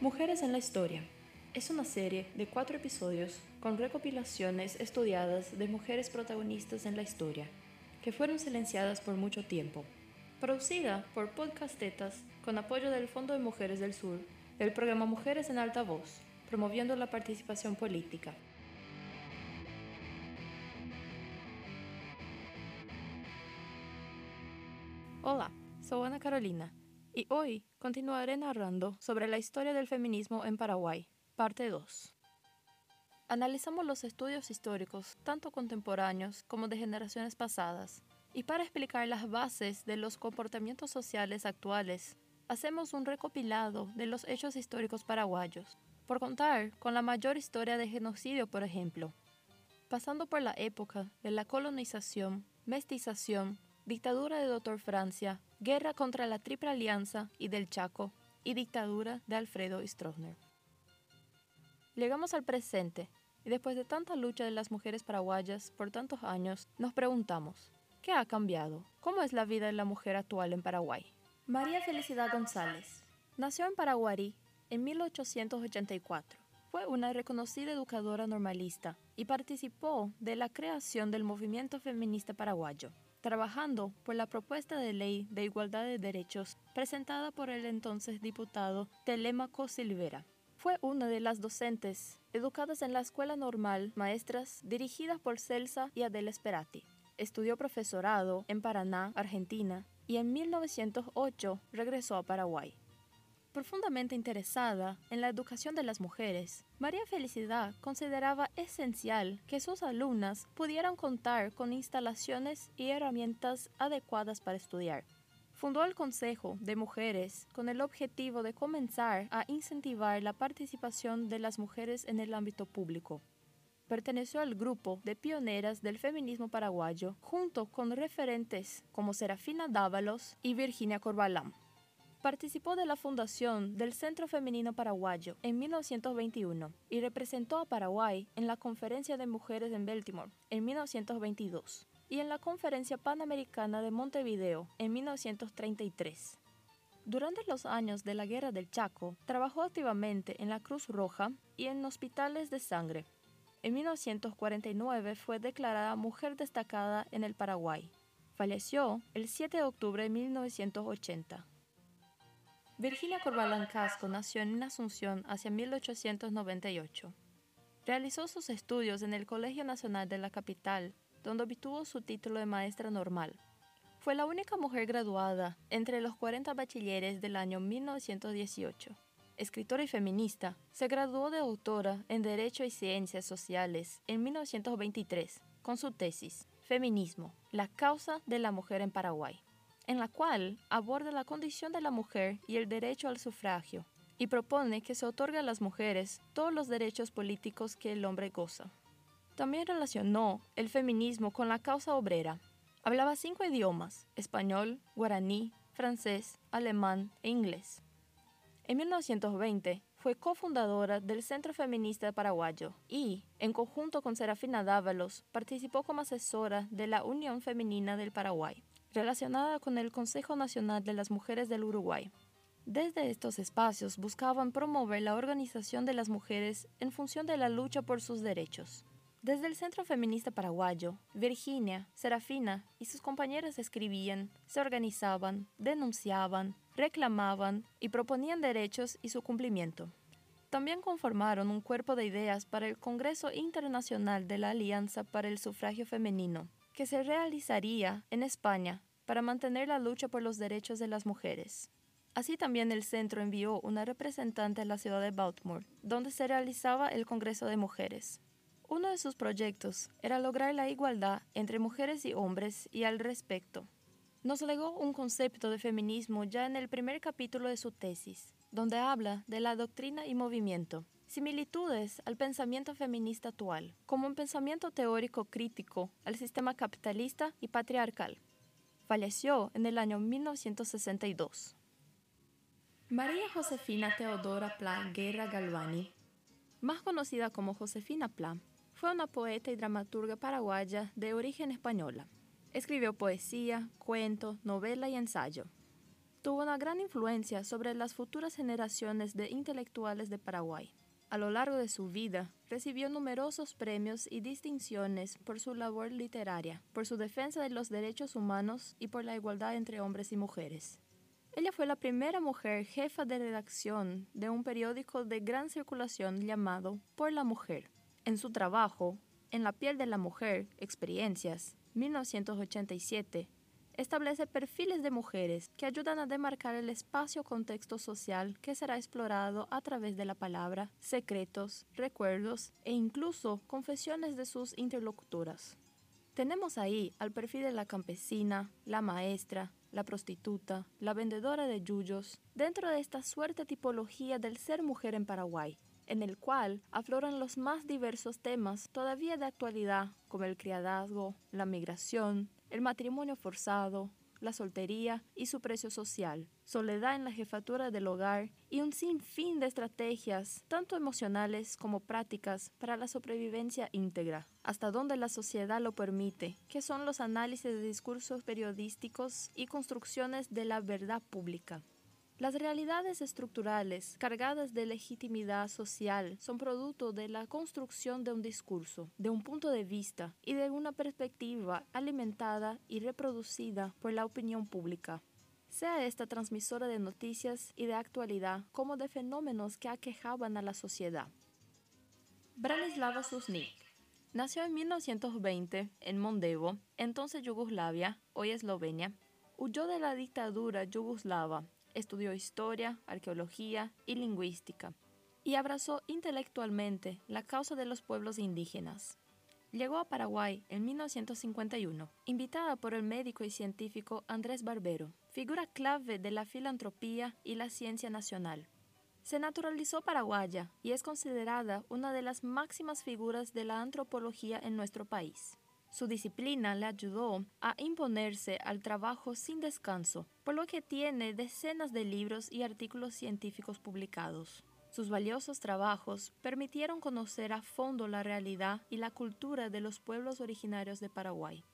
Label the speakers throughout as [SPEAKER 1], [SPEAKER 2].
[SPEAKER 1] Mujeres en la Historia es una serie de cuatro episodios con recopilaciones estudiadas de mujeres protagonistas en la historia, que fueron silenciadas por mucho tiempo. Producida por Podcastetas con apoyo del Fondo de Mujeres del Sur, del programa Mujeres en Alta Voz, promoviendo la participación política. Hola, soy Ana Carolina y hoy continuaré narrando sobre la historia del feminismo en Paraguay, parte 2. Analizamos los estudios históricos, tanto contemporáneos como de generaciones pasadas, y para explicar las bases de los comportamientos sociales actuales, hacemos un recopilado de los hechos históricos paraguayos, por contar con la mayor historia de genocidio, por ejemplo, pasando por la época de la colonización, mestización, dictadura de Doctor Francia, guerra contra la Triple Alianza y del Chaco, y dictadura de Alfredo Stroessner. Llegamos al presente, y después de tanta lucha de las mujeres paraguayas por tantos años, nos preguntamos, ¿qué ha cambiado? ¿Cómo es la vida de la mujer actual en Paraguay? María Felicidad González nació en Paraguarí en 1884. Fue una reconocida educadora normalista y participó de la creación del movimiento feminista paraguayo trabajando por la propuesta de ley de igualdad de derechos presentada por el entonces diputado Telémaco Silvera. Fue una de las docentes educadas en la Escuela Normal Maestras dirigidas por Celsa y Adela Sperati. Estudió profesorado en Paraná, Argentina, y en 1908 regresó a Paraguay. Profundamente interesada en la educación de las mujeres, María Felicidad consideraba esencial que sus alumnas pudieran contar con instalaciones y herramientas adecuadas para estudiar. Fundó el Consejo de Mujeres con el objetivo de comenzar a incentivar la participación de las mujeres en el ámbito público. Perteneció al grupo de pioneras del feminismo paraguayo junto con referentes como Serafina Dávalos y Virginia Corbalán. Participó de la fundación del Centro Femenino Paraguayo en 1921 y representó a Paraguay en la Conferencia de Mujeres en Baltimore en 1922 y en la Conferencia Panamericana de Montevideo en 1933. Durante los años de la Guerra del Chaco, trabajó activamente en la Cruz Roja y en hospitales de sangre. En 1949 fue declarada Mujer Destacada en el Paraguay. Falleció el 7 de octubre de 1980. Virginia Corbalán Casco nació en Asunción hacia 1898. Realizó sus estudios en el Colegio Nacional de la capital, donde obtuvo su título de maestra normal. Fue la única mujer graduada entre los 40 bachilleres del año 1918. Escritora y feminista, se graduó de autora en Derecho y Ciencias Sociales en 1923 con su tesis Feminismo, la causa de la mujer en Paraguay en la cual aborda la condición de la mujer y el derecho al sufragio, y propone que se otorgue a las mujeres todos los derechos políticos que el hombre goza. También relacionó el feminismo con la causa obrera. Hablaba cinco idiomas, español, guaraní, francés, alemán e inglés. En 1920 fue cofundadora del Centro Feminista Paraguayo y, en conjunto con Serafina Dávalos, participó como asesora de la Unión Femenina del Paraguay relacionada con el Consejo Nacional de las Mujeres del Uruguay. Desde estos espacios buscaban promover la organización de las mujeres en función de la lucha por sus derechos. Desde el Centro Feminista Paraguayo, Virginia, Serafina y sus compañeras escribían, se organizaban, denunciaban, reclamaban y proponían derechos y su cumplimiento. También conformaron un cuerpo de ideas para el Congreso Internacional de la Alianza para el Sufragio Femenino, que se realizaría en España para mantener la lucha por los derechos de las mujeres. Así también el centro envió una representante a la ciudad de Baltimore, donde se realizaba el Congreso de Mujeres. Uno de sus proyectos era lograr la igualdad entre mujeres y hombres y al respecto. Nos legó un concepto de feminismo ya en el primer capítulo de su tesis, donde habla de la doctrina y movimiento, similitudes al pensamiento feminista actual, como un pensamiento teórico crítico al sistema capitalista y patriarcal. Falleció en el año 1962. María Josefina Teodora Pla Guerra Galvani, más conocida como Josefina Pla, fue una poeta y dramaturga paraguaya de origen española. Escribió poesía, cuento, novela y ensayo. tuvo una gran influencia sobre las futuras generaciones de intelectuales de Paraguay. A lo largo de su vida, recibió numerosos premios y distinciones por su labor literaria, por su defensa de los derechos humanos y por la igualdad entre hombres y mujeres. Ella fue la primera mujer jefa de redacción de un periódico de gran circulación llamado Por la Mujer. En su trabajo, En la piel de la mujer, Experiencias, 1987, establece perfiles de mujeres que ayudan a demarcar el espacio-contexto social que será explorado a través de la palabra, secretos, recuerdos e incluso confesiones de sus interlocutoras. Tenemos ahí al perfil de la campesina, la maestra, la prostituta, la vendedora de yuyos, dentro de esta suerte tipología del ser mujer en Paraguay, en el cual afloran los más diversos temas todavía de actualidad, como el criadazgo, la migración, el matrimonio forzado, la soltería y su precio social, soledad en la jefatura del hogar y un sinfín de estrategias, tanto emocionales como prácticas, para la sobrevivencia íntegra, hasta donde la sociedad lo permite, que son los análisis de discursos periodísticos y construcciones de la verdad pública. Las realidades estructurales cargadas de legitimidad social son producto de la construcción de un discurso, de un punto de vista y de una perspectiva alimentada y reproducida por la opinión pública sea esta transmisora de noticias y de actualidad como de fenómenos que aquejaban a la sociedad. Branislava Susnik nació en 1920 en Mondevo, entonces Yugoslavia, hoy Eslovenia. Huyó de la dictadura yugoslava estudió historia, arqueología y lingüística, y abrazó intelectualmente la causa de los pueblos indígenas. Llegó a Paraguay en 1951, invitada por el médico y científico Andrés Barbero, figura clave de la filantropía y la ciencia nacional. Se naturalizó paraguaya y es considerada una de las máximas figuras de la antropología en nuestro país. Su disciplina le ayudó a imponerse al trabajo sin descanso, por lo que tiene decenas de libros y artículos científicos publicados. Sus valiosos trabajos permitieron conocer a fondo la realidad y la cultura de los pueblos originarios de Paraguay.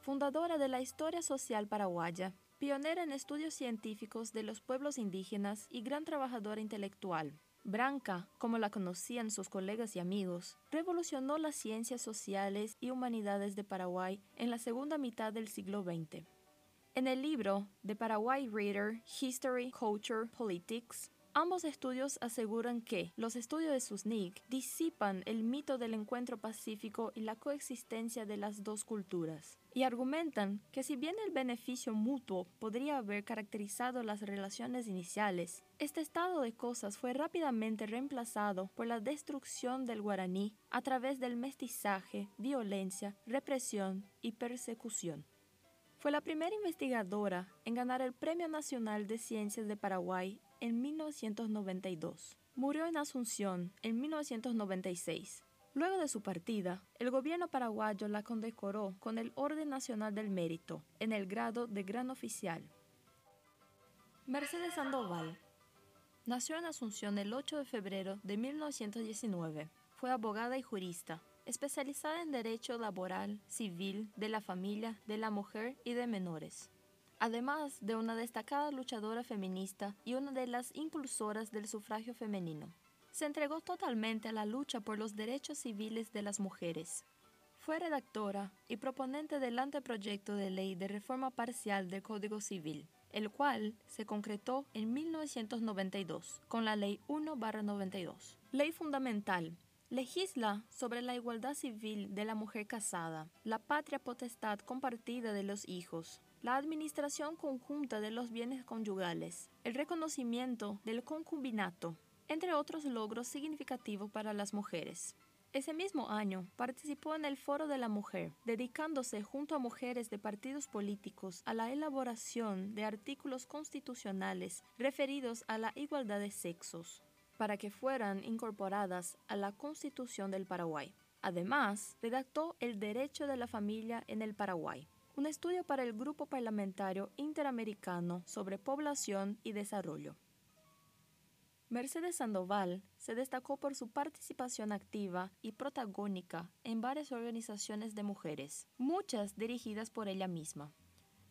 [SPEAKER 1] Fundadora de la historia social paraguaya, pionera en estudios científicos de los pueblos indígenas y gran trabajadora intelectual, Branca, como la conocían sus colegas y amigos, revolucionó las ciencias sociales y humanidades de Paraguay en la segunda mitad del siglo XX. En el libro The Paraguay Reader, History, Culture, Politics, Ambos estudios aseguran que los estudios de Susnik disipan el mito del encuentro pacífico y la coexistencia de las dos culturas, y argumentan que si bien el beneficio mutuo podría haber caracterizado las relaciones iniciales, este estado de cosas fue rápidamente reemplazado por la destrucción del guaraní a través del mestizaje, violencia, represión y persecución. Fue la primera investigadora en ganar el Premio Nacional de Ciencias de Paraguay en 1992. Murió en Asunción en 1996. Luego de su partida, el gobierno paraguayo la condecoró con el Orden Nacional del Mérito en el grado de Gran Oficial. Mercedes Sandoval nació en Asunción el 8 de febrero de 1919. Fue abogada y jurista, especializada en derecho laboral, civil, de la familia, de la mujer y de menores además de una destacada luchadora feminista y una de las impulsoras del sufragio femenino. Se entregó totalmente a la lucha por los derechos civiles de las mujeres. Fue redactora y proponente del anteproyecto de ley de reforma parcial del Código Civil, el cual se concretó en 1992 con la Ley 1-92. Ley fundamental Legisla sobre la igualdad civil de la mujer casada, la patria potestad compartida de los hijos, la administración conjunta de los bienes conyugales, el reconocimiento del concubinato, entre otros logros significativos para las mujeres. Ese mismo año participó en el Foro de la Mujer, dedicándose junto a mujeres de partidos políticos a la elaboración de artículos constitucionales referidos a la igualdad de sexos, para que fueran incorporadas a la Constitución del Paraguay. Además, redactó el derecho de la familia en el Paraguay, un estudio para el Grupo Parlamentario Interamericano sobre Población y Desarrollo. Mercedes Sandoval se destacó por su participación activa y protagónica en varias organizaciones de mujeres, muchas dirigidas por ella misma.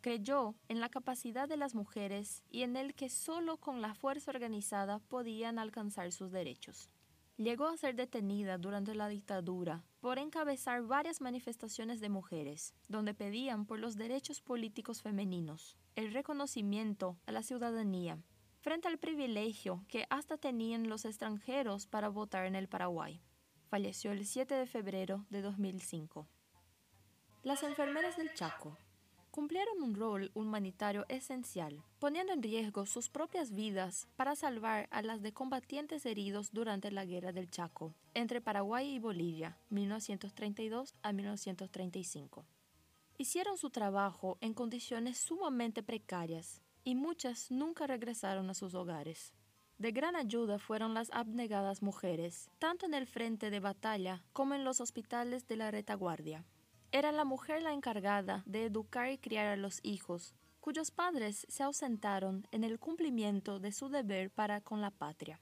[SPEAKER 1] Creyó en la capacidad de las mujeres y en el que solo con la fuerza organizada podían alcanzar sus derechos. Llegó a ser detenida durante la dictadura por encabezar varias manifestaciones de mujeres, donde pedían por los derechos políticos femeninos, el reconocimiento a la ciudadanía, frente al privilegio que hasta tenían los extranjeros para votar en el Paraguay. Falleció el 7 de febrero de 2005. Las enfermeras del Chaco cumplieron un rol humanitario esencial, poniendo en riesgo sus propias vidas para salvar a las de combatientes heridos durante la Guerra del Chaco, entre Paraguay y Bolivia, 1932 a 1935. Hicieron su trabajo en condiciones sumamente precarias y muchas nunca regresaron a sus hogares. De gran ayuda fueron las abnegadas mujeres, tanto en el frente de batalla como en los hospitales de la retaguardia. Era la mujer la encargada de educar y criar a los hijos, cuyos padres se ausentaron en el cumplimiento de su deber para con la patria.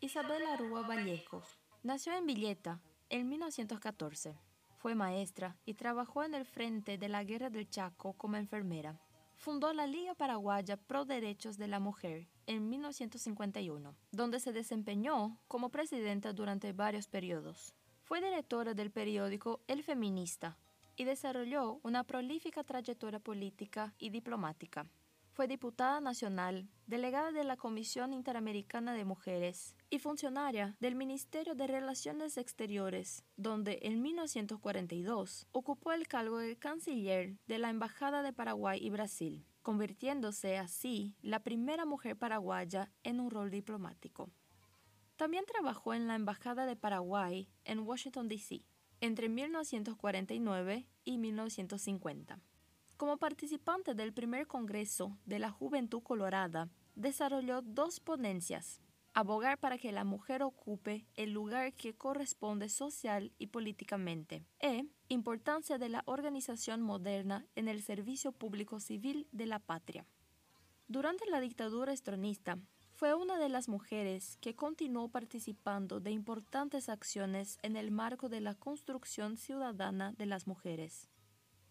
[SPEAKER 1] Isabel Arúa Vallejos nació en Villeta en 1914. Fue maestra y trabajó en el frente de la Guerra del Chaco como enfermera. Fundó la Liga Paraguaya Pro Derechos de la Mujer en 1951, donde se desempeñó como presidenta durante varios periodos. Fue directora del periódico El Feminista y desarrolló una prolífica trayectoria política y diplomática. Fue diputada nacional, delegada de la Comisión Interamericana de Mujeres y funcionaria del Ministerio de Relaciones Exteriores, donde en 1942 ocupó el cargo de canciller de la Embajada de Paraguay y Brasil, convirtiéndose así la primera mujer paraguaya en un rol diplomático. También trabajó en la Embajada de Paraguay en Washington, D.C. entre 1949 y 1950. Como participante del primer Congreso de la Juventud Colorada, desarrolló dos ponencias, abogar para que la mujer ocupe el lugar que corresponde social y políticamente, e importancia de la organización moderna en el servicio público civil de la patria. Durante la dictadura estronista, fue una de las mujeres que continuó participando de importantes acciones en el marco de la construcción ciudadana de las mujeres.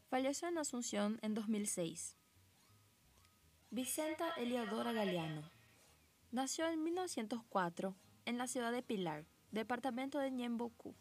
[SPEAKER 1] Falleció en Asunción en 2006. Vicenta Eliodora Galeano. Nació en 1904 en la ciudad de Pilar, departamento de Ñembocu.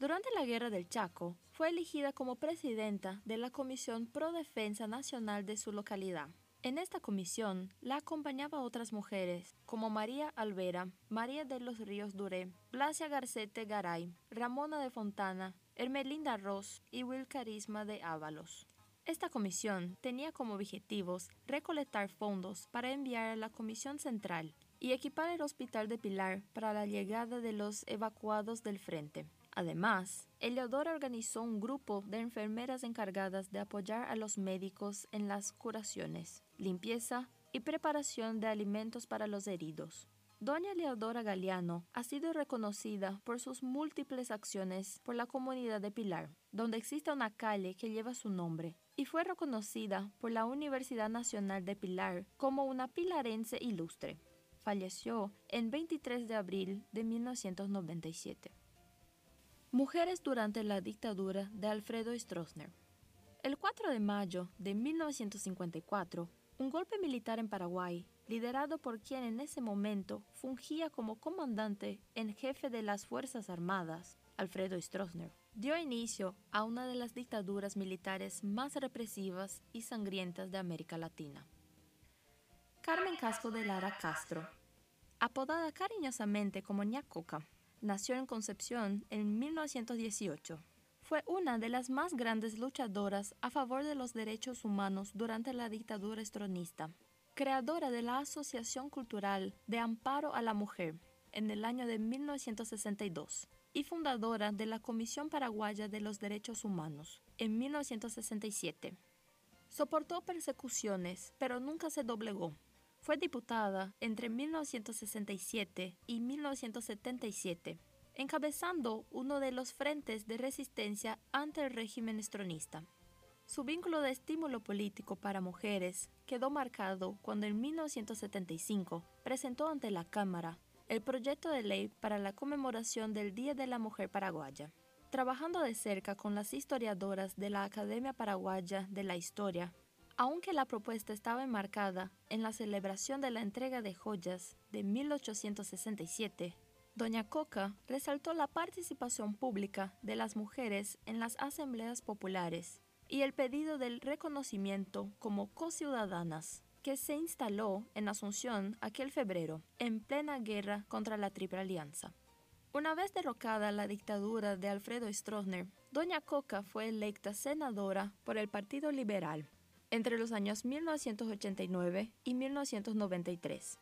[SPEAKER 1] Durante la Guerra del Chaco, fue elegida como presidenta de la Comisión Pro Defensa Nacional de su localidad. En esta comisión la acompañaba otras mujeres como María Alvera, María de los Ríos Duré, Blasia Garcete Garay, Ramona de Fontana, Hermelinda Ross y Wilcarisma de Ábalos. Esta comisión tenía como objetivos recolectar fondos para enviar a la Comisión Central y equipar el Hospital de Pilar para la llegada de los evacuados del frente. Además, Eleodora organizó un grupo de enfermeras encargadas de apoyar a los médicos en las curaciones, limpieza y preparación de alimentos para los heridos. Doña Leodora Galeano ha sido reconocida por sus múltiples acciones por la comunidad de Pilar, donde existe una calle que lleva su nombre, y fue reconocida por la Universidad Nacional de Pilar como una pilarense ilustre. Falleció en 23 de abril de 1997. Mujeres durante la dictadura de Alfredo Stroessner. El 4 de mayo de 1954, un golpe militar en Paraguay, liderado por quien en ese momento fungía como comandante en jefe de las Fuerzas Armadas, Alfredo Stroessner, dio inicio a una de las dictaduras militares más represivas y sangrientas de América Latina. Carmen Casco de Lara Castro, apodada cariñosamente como Ñacoca, nació en Concepción en 1918. Fue una de las más grandes luchadoras a favor de los derechos humanos durante la dictadura estronista, creadora de la Asociación Cultural de Amparo a la Mujer en el año de 1962 y fundadora de la Comisión Paraguaya de los Derechos Humanos en 1967. Soportó persecuciones, pero nunca se doblegó fue diputada entre 1967 y 1977, encabezando uno de los frentes de resistencia ante el régimen estronista. Su vínculo de estímulo político para mujeres quedó marcado cuando en 1975 presentó ante la Cámara el proyecto de ley para la conmemoración del Día de la Mujer Paraguaya. Trabajando de cerca con las historiadoras de la Academia Paraguaya de la Historia, Aunque la propuesta estaba enmarcada en la celebración de la entrega de joyas de 1867, Doña Coca resaltó la participación pública de las mujeres en las asambleas populares y el pedido del reconocimiento como co-ciudadanas, que se instaló en Asunción aquel febrero, en plena guerra contra la Triple Alianza. Una vez derrocada la dictadura de Alfredo Stroessner, Doña Coca fue electa senadora por el Partido Liberal entre los años 1989 y 1993.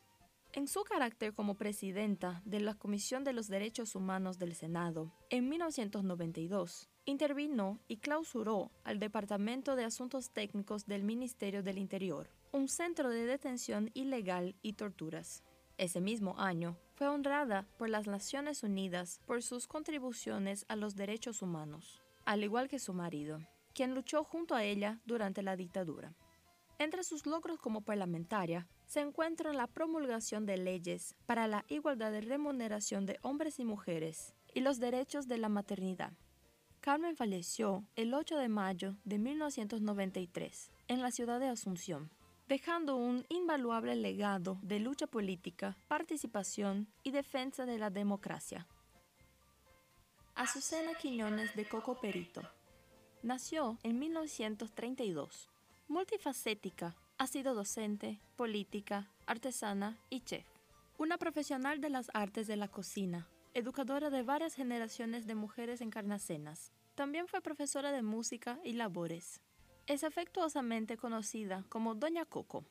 [SPEAKER 1] En su carácter como presidenta de la Comisión de los Derechos Humanos del Senado, en 1992, intervino y clausuró al Departamento de Asuntos Técnicos del Ministerio del Interior, un centro de detención ilegal y torturas. Ese mismo año, fue honrada por las Naciones Unidas por sus contribuciones a los derechos humanos, al igual que su marido quien luchó junto a ella durante la dictadura. Entre sus logros como parlamentaria se encuentra la promulgación de leyes para la igualdad de remuneración de hombres y mujeres y los derechos de la maternidad. Carmen falleció el 8 de mayo de 1993 en la ciudad de Asunción, dejando un invaluable legado de lucha política, participación y defensa de la democracia. Azucena Quiñones de Coco Perito Nació en 1932. Multifacética, ha sido docente, política, artesana y chef. Una profesional de las artes de la cocina, educadora de varias generaciones de mujeres encarnacenas. También fue profesora de música y labores. Es afectuosamente conocida como Doña Coco.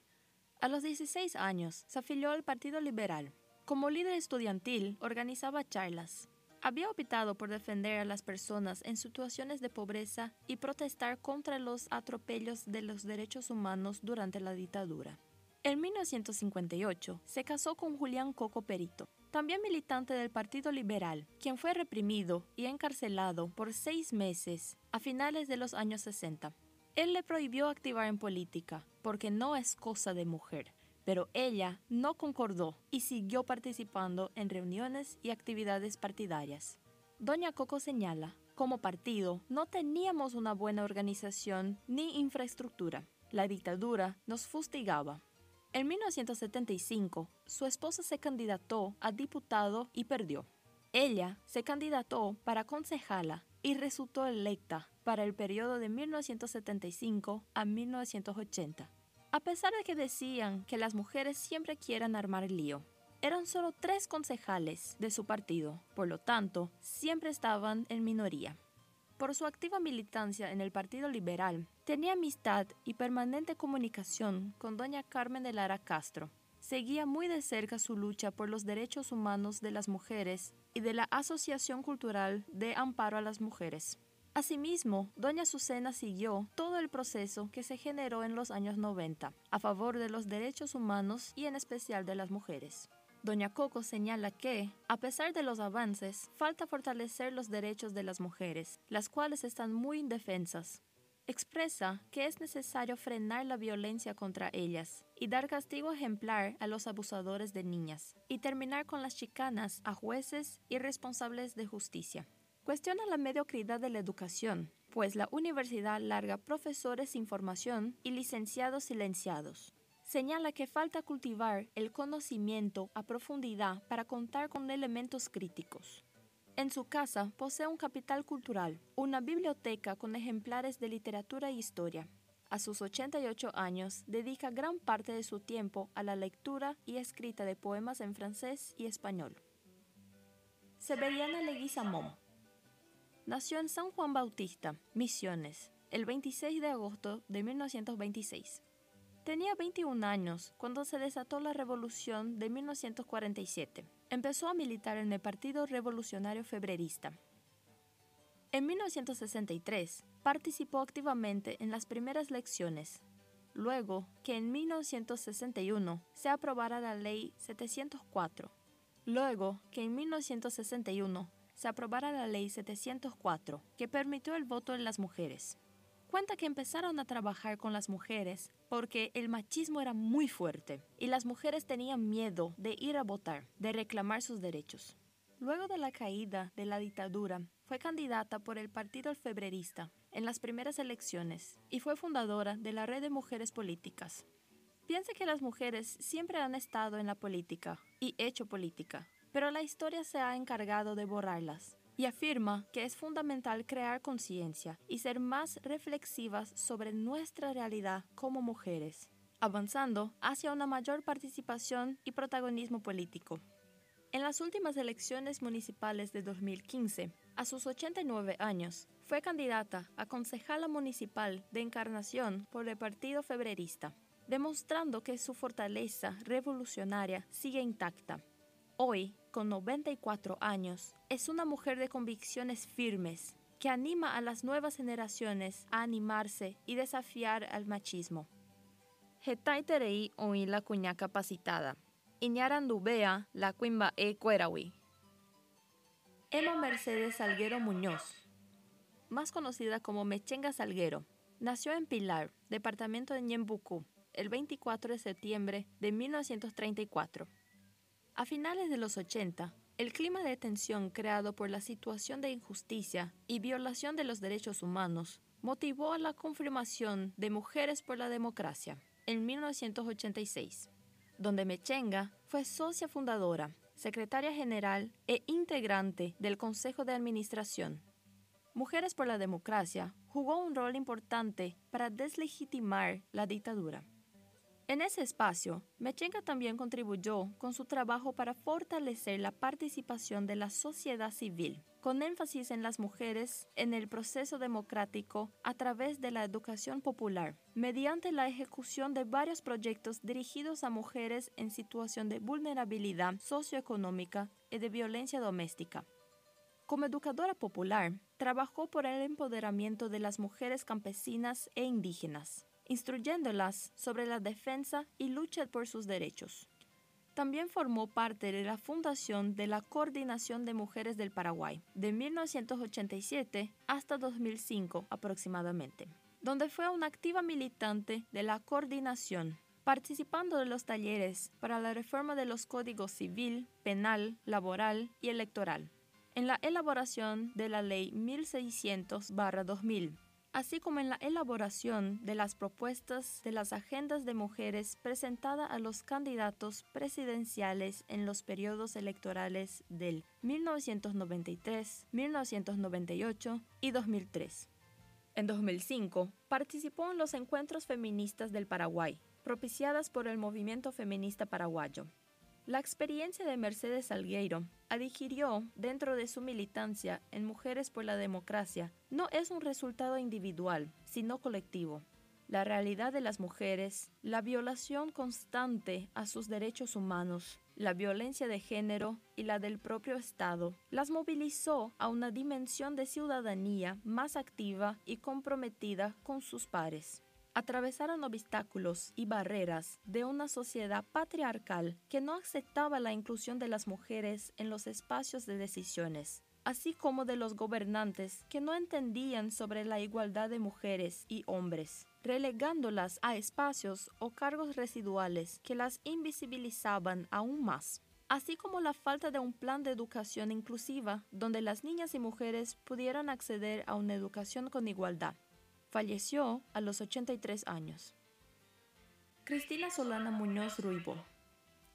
[SPEAKER 1] A los 16 años se afilió al Partido Liberal. Como líder estudiantil organizaba charlas, había optado por defender a las personas en situaciones de pobreza y protestar contra los atropellos de los derechos humanos durante la dictadura. En 1958 se casó con Julián Coco Perito, también militante del Partido Liberal, quien fue reprimido y encarcelado por seis meses a finales de los años 60. Él le prohibió activar en política, porque no es cosa de mujer, pero ella no concordó y siguió participando en reuniones y actividades partidarias. Doña Coco señala, como partido no teníamos una buena organización ni infraestructura. La dictadura nos fustigaba. En 1975, su esposa se candidató a diputado y perdió. Ella se candidató para concejala y resultó electa para el periodo de 1975 a 1980. A pesar de que decían que las mujeres siempre quieran armar lío, eran solo tres concejales de su partido, por lo tanto, siempre estaban en minoría. Por su activa militancia en el Partido Liberal, tenía amistad y permanente comunicación con doña Carmen de Lara Castro. Seguía muy de cerca su lucha por los derechos humanos de las mujeres y de la Asociación Cultural de Amparo a las Mujeres. Asimismo, doña Susana siguió todo el proceso que se generó en los años 90 a favor de los derechos humanos y en especial de las mujeres. Doña Coco señala que, a pesar de los avances, falta fortalecer los derechos de las mujeres, las cuales están muy indefensas. Expresa que es necesario frenar la violencia contra ellas y dar castigo ejemplar a los abusadores de niñas y terminar con las chicanas a jueces y responsables de justicia. Cuestiona la mediocridad de la educación, pues la universidad larga profesores sin formación y licenciados silenciados. Señala que falta cultivar el conocimiento a profundidad para contar con elementos críticos. En su casa posee un capital cultural, una biblioteca con ejemplares de literatura e historia. A sus 88 años dedica gran parte de su tiempo a la lectura y escrita de poemas en francés y español. Severiana Leguizamón Nació en San Juan Bautista, Misiones, el 26 de agosto de 1926. Tenía 21 años cuando se desató la Revolución de 1947. Empezó a militar en el Partido Revolucionario Febrerista. En 1963 participó activamente en las primeras elecciones, luego que en 1961 se aprobara la Ley 704, luego que en 1961 se aprobara la Ley 704, que permitió el voto en las mujeres. Cuenta que empezaron a trabajar con las mujeres porque el machismo era muy fuerte y las mujeres tenían miedo de ir a votar, de reclamar sus derechos. Luego de la caída de la dictadura, fue candidata por el Partido Febrerista en las primeras elecciones y fue fundadora de la Red de Mujeres Políticas. Piensa que las mujeres siempre han estado en la política y hecho política, pero la historia se ha encargado de borrarlas y afirma que es fundamental crear conciencia y ser más reflexivas sobre nuestra realidad como mujeres, avanzando hacia una mayor participación y protagonismo político. En las últimas elecciones municipales de 2015, a sus 89 años, fue candidata a concejala municipal de Encarnación por el Partido Febrerista, demostrando que su fortaleza revolucionaria sigue intacta. Hoy, con 94 años, es una mujer de convicciones firmes que anima a las nuevas generaciones a animarse y desafiar al machismo. Hetai terei oí la cuña capacitada Iñarandubea, la Cuimba E. Cuerawi. Emma Mercedes Salguero Muñoz, más conocida como Mechenga Salguero, nació en Pilar, departamento de Ñembucú, el 24 de septiembre de 1934. A finales de los 80, el clima de tensión creado por la situación de injusticia y violación de los derechos humanos motivó a la confirmación de Mujeres por la Democracia en 1986 donde Mechenga fue socia fundadora, secretaria general e integrante del Consejo de Administración. Mujeres por la Democracia jugó un rol importante para deslegitimar la dictadura. En ese espacio, Mechenga también contribuyó con su trabajo para fortalecer la participación de la sociedad civil, con énfasis en las mujeres en el proceso democrático a través de la educación popular, mediante la ejecución de varios proyectos dirigidos a mujeres en situación de vulnerabilidad socioeconómica y de violencia doméstica. Como educadora popular, trabajó por el empoderamiento de las mujeres campesinas e indígenas instruyéndolas sobre la defensa y lucha por sus derechos. También formó parte de la fundación de la Coordinación de Mujeres del Paraguay, de 1987 hasta 2005 aproximadamente, donde fue una activa militante de la coordinación, participando de los talleres para la reforma de los códigos civil, penal, laboral y electoral, en la elaboración de la Ley 1600-2000 así como en la elaboración de las propuestas de las agendas de mujeres presentadas a los candidatos presidenciales en los periodos electorales del 1993, 1998 y 2003. En 2005, participó en los encuentros feministas del Paraguay, propiciadas por el movimiento feminista paraguayo. La experiencia de Mercedes Salgueiro adquirió dentro de su militancia en Mujeres por la Democracia no es un resultado individual, sino colectivo. La realidad de las mujeres, la violación constante a sus derechos humanos, la violencia de género y la del propio Estado las movilizó a una dimensión de ciudadanía más activa y comprometida con sus pares atravesaron obstáculos y barreras de una sociedad patriarcal que no aceptaba la inclusión de las mujeres en los espacios de decisiones, así como de los gobernantes que no entendían sobre la igualdad de mujeres y hombres, relegándolas a espacios o cargos residuales que las invisibilizaban aún más así como la falta de un plan de educación inclusiva donde las niñas y mujeres pudieran acceder a una educación con igualdad. Falleció a los 83 años. Cristina Solana Muñoz Ruibo.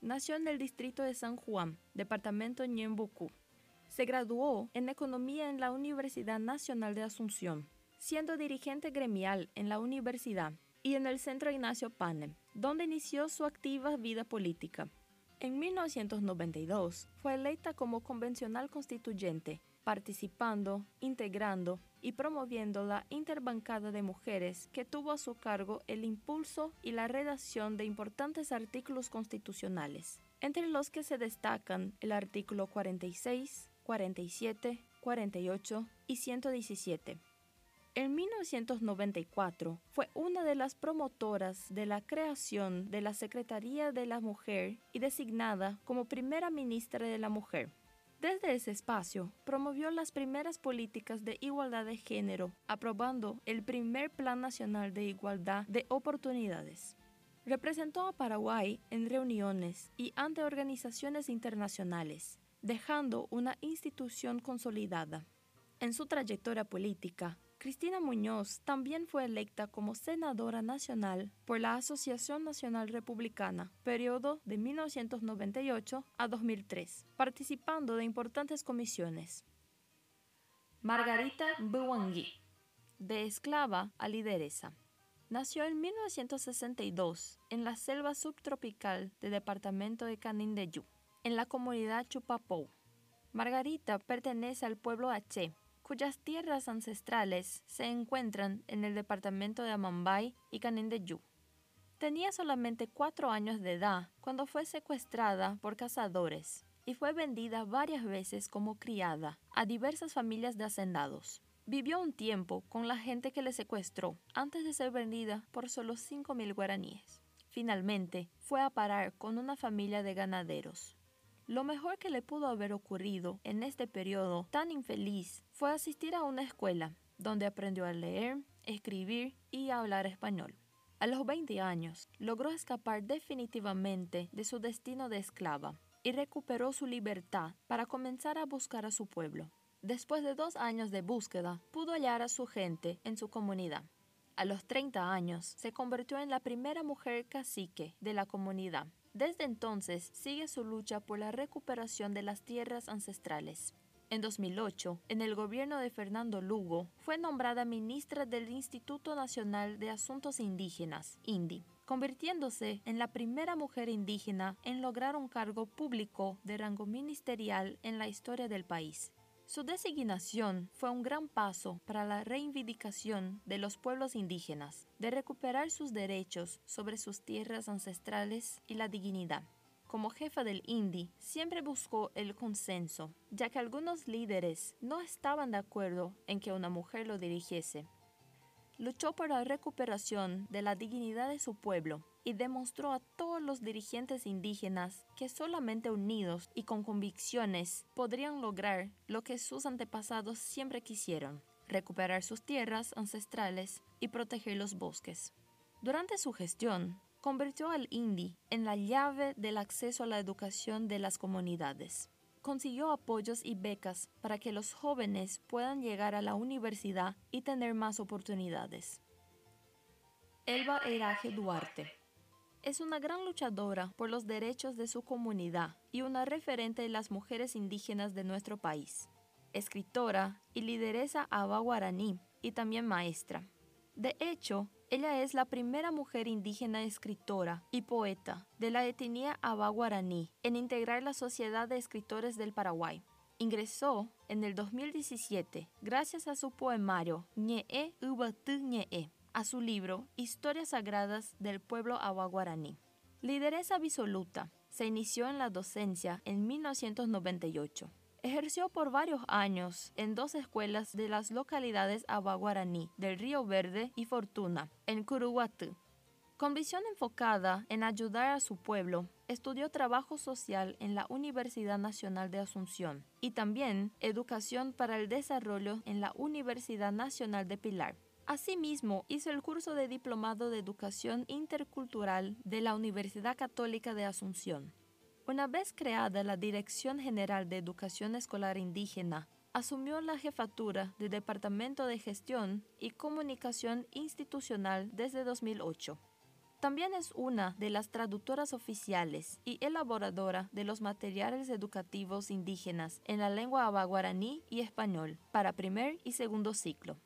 [SPEAKER 1] Nació en el distrito de San Juan, departamento Ñembucú. Se graduó en Economía en la Universidad Nacional de Asunción, siendo dirigente gremial en la universidad y en el Centro Ignacio Panem, donde inició su activa vida política. En 1992 fue electa como convencional constituyente participando, integrando y promoviendo la interbancada de mujeres que tuvo a su cargo el impulso y la redacción de importantes artículos constitucionales, entre los que se destacan el artículo 46, 47, 48 y 117. En 1994 fue una de las promotoras de la creación de la Secretaría de la Mujer y designada como primera ministra de la Mujer. Desde ese espacio, promovió las primeras políticas de igualdad de género, aprobando el primer Plan Nacional de Igualdad de Oportunidades. Representó a Paraguay en reuniones y ante organizaciones internacionales, dejando una institución consolidada. En su trayectoria política, Cristina Muñoz también fue electa como senadora nacional por la Asociación Nacional Republicana, periodo de 1998 a 2003, participando de importantes comisiones. Margarita Buwangui, de esclava a lideresa. Nació en 1962 en la selva subtropical del departamento de Canindeyú, en la comunidad Chupapou. Margarita pertenece al pueblo H, cuyas tierras ancestrales se encuentran en el departamento de Amambay y Canindeyú. Tenía solamente cuatro años de edad cuando fue secuestrada por cazadores y fue vendida varias veces como criada a diversas familias de hacendados. Vivió un tiempo con la gente que le secuestró antes de ser vendida por solo mil guaraníes. Finalmente, fue a parar con una familia de ganaderos. Lo mejor que le pudo haber ocurrido en este periodo tan infeliz fue asistir a una escuela donde aprendió a leer, escribir y hablar español. A los 20 años, logró escapar definitivamente de su destino de esclava y recuperó su libertad para comenzar a buscar a su pueblo. Después de dos años de búsqueda, pudo hallar a su gente en su comunidad. A los 30 años, se convirtió en la primera mujer cacique de la comunidad desde entonces sigue su lucha por la recuperación de las tierras ancestrales. En 2008, en el gobierno de Fernando Lugo, fue nombrada ministra del Instituto Nacional de Asuntos Indígenas, INDI, convirtiéndose en la primera mujer indígena en lograr un cargo público de rango ministerial en la historia del país. Su designación fue un gran paso para la reivindicación de los pueblos indígenas, de recuperar sus derechos sobre sus tierras ancestrales y la dignidad. Como jefa del INDI, siempre buscó el consenso, ya que algunos líderes no estaban de acuerdo en que una mujer lo dirigiese. Luchó por la recuperación de la dignidad de su pueblo y demostró a todos los dirigentes indígenas que solamente unidos y con convicciones podrían lograr lo que sus antepasados siempre quisieron, recuperar sus tierras ancestrales y proteger los bosques. Durante su gestión, convirtió al INDI en la llave del acceso a la educación de las comunidades. Consiguió apoyos y becas para que los jóvenes puedan llegar a la universidad y tener más oportunidades. Elba Eraje Duarte es una gran luchadora por los derechos de su comunidad y una referente de las mujeres indígenas de nuestro país. Escritora y lideresa aba guaraní y también maestra. De hecho, ella es la primera mujer indígena escritora y poeta de la etnia aba guaraní en integrar la Sociedad de Escritores del Paraguay. Ingresó en el 2017 gracias a su poemario Ñe'e Ubatu Ñe'e a su libro Historias Sagradas del Pueblo Aguaguaraní. Lideresa absoluta, se inició en la docencia en 1998. Ejerció por varios años en dos escuelas de las localidades Abaguaraní del Río Verde y Fortuna, en Curuguatú. Con visión enfocada en ayudar a su pueblo, estudió trabajo social en la Universidad Nacional de Asunción y también educación para el desarrollo en la Universidad Nacional de Pilar. Asimismo, hizo el curso de Diplomado de Educación Intercultural de la Universidad Católica de Asunción. Una vez creada la Dirección General de Educación Escolar Indígena, asumió la jefatura del Departamento de Gestión y Comunicación Institucional desde 2008. También es una de las traductoras oficiales y elaboradora de los materiales educativos indígenas en la lengua abaguaraní y español para primer y segundo ciclo.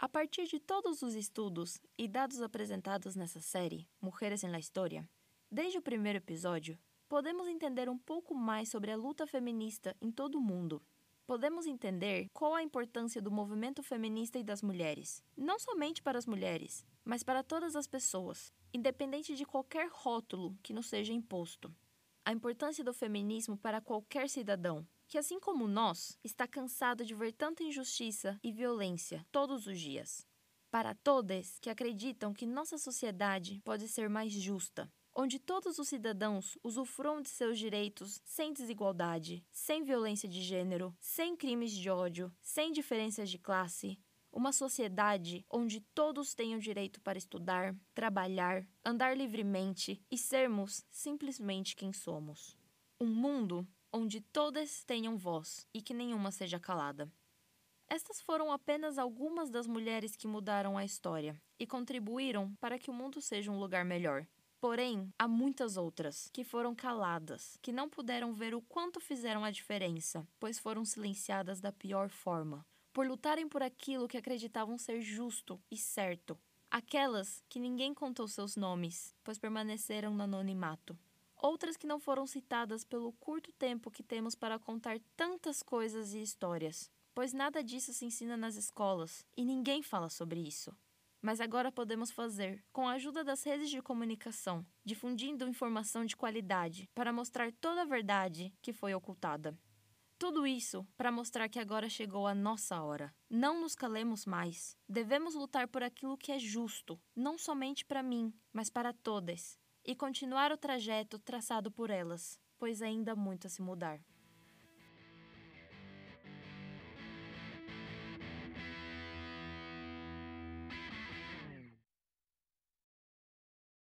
[SPEAKER 1] A partir de todos os estudos e dados apresentados nessa série, Mulheres na História, desde o primeiro episódio, podemos entender um pouco mais sobre a luta feminista em todo o mundo. Podemos entender qual a importância do movimento feminista e das mulheres, não somente para as mulheres, mas para todas as pessoas, independente de qualquer rótulo que nos seja imposto. A importância do feminismo para qualquer cidadão, que, assim como nós, está cansado de ver tanta injustiça e violência todos os dias. Para todos que acreditam que nossa sociedade pode ser mais justa, onde todos os cidadãos usufruam de seus direitos sem desigualdade, sem violência de gênero, sem crimes de ódio, sem diferenças de classe, uma sociedade onde todos o direito para estudar, trabalhar, andar livremente e sermos simplesmente quem somos. Um mundo onde todas tenham voz e que nenhuma seja calada. Estas foram apenas algumas das mulheres que mudaram a história e contribuíram para que o mundo seja um lugar melhor. Porém, há muitas outras que foram caladas, que não puderam ver o quanto fizeram a diferença, pois foram silenciadas da pior forma, por lutarem por aquilo que acreditavam ser justo e certo. Aquelas que ninguém contou seus nomes, pois permaneceram no anonimato. Outras que não foram citadas pelo curto tempo que temos para contar tantas coisas e histórias, pois nada disso se ensina nas escolas e ninguém fala sobre isso. Mas agora podemos fazer, com a ajuda das redes de comunicação, difundindo informação de qualidade para mostrar toda a verdade que foi ocultada. Tudo isso para mostrar que agora chegou a nossa hora. Não nos calemos mais. Devemos lutar por aquilo que é justo, não somente para mim, mas para todas, e continuar o trajeto traçado por elas, pois ainda muito a se mudar.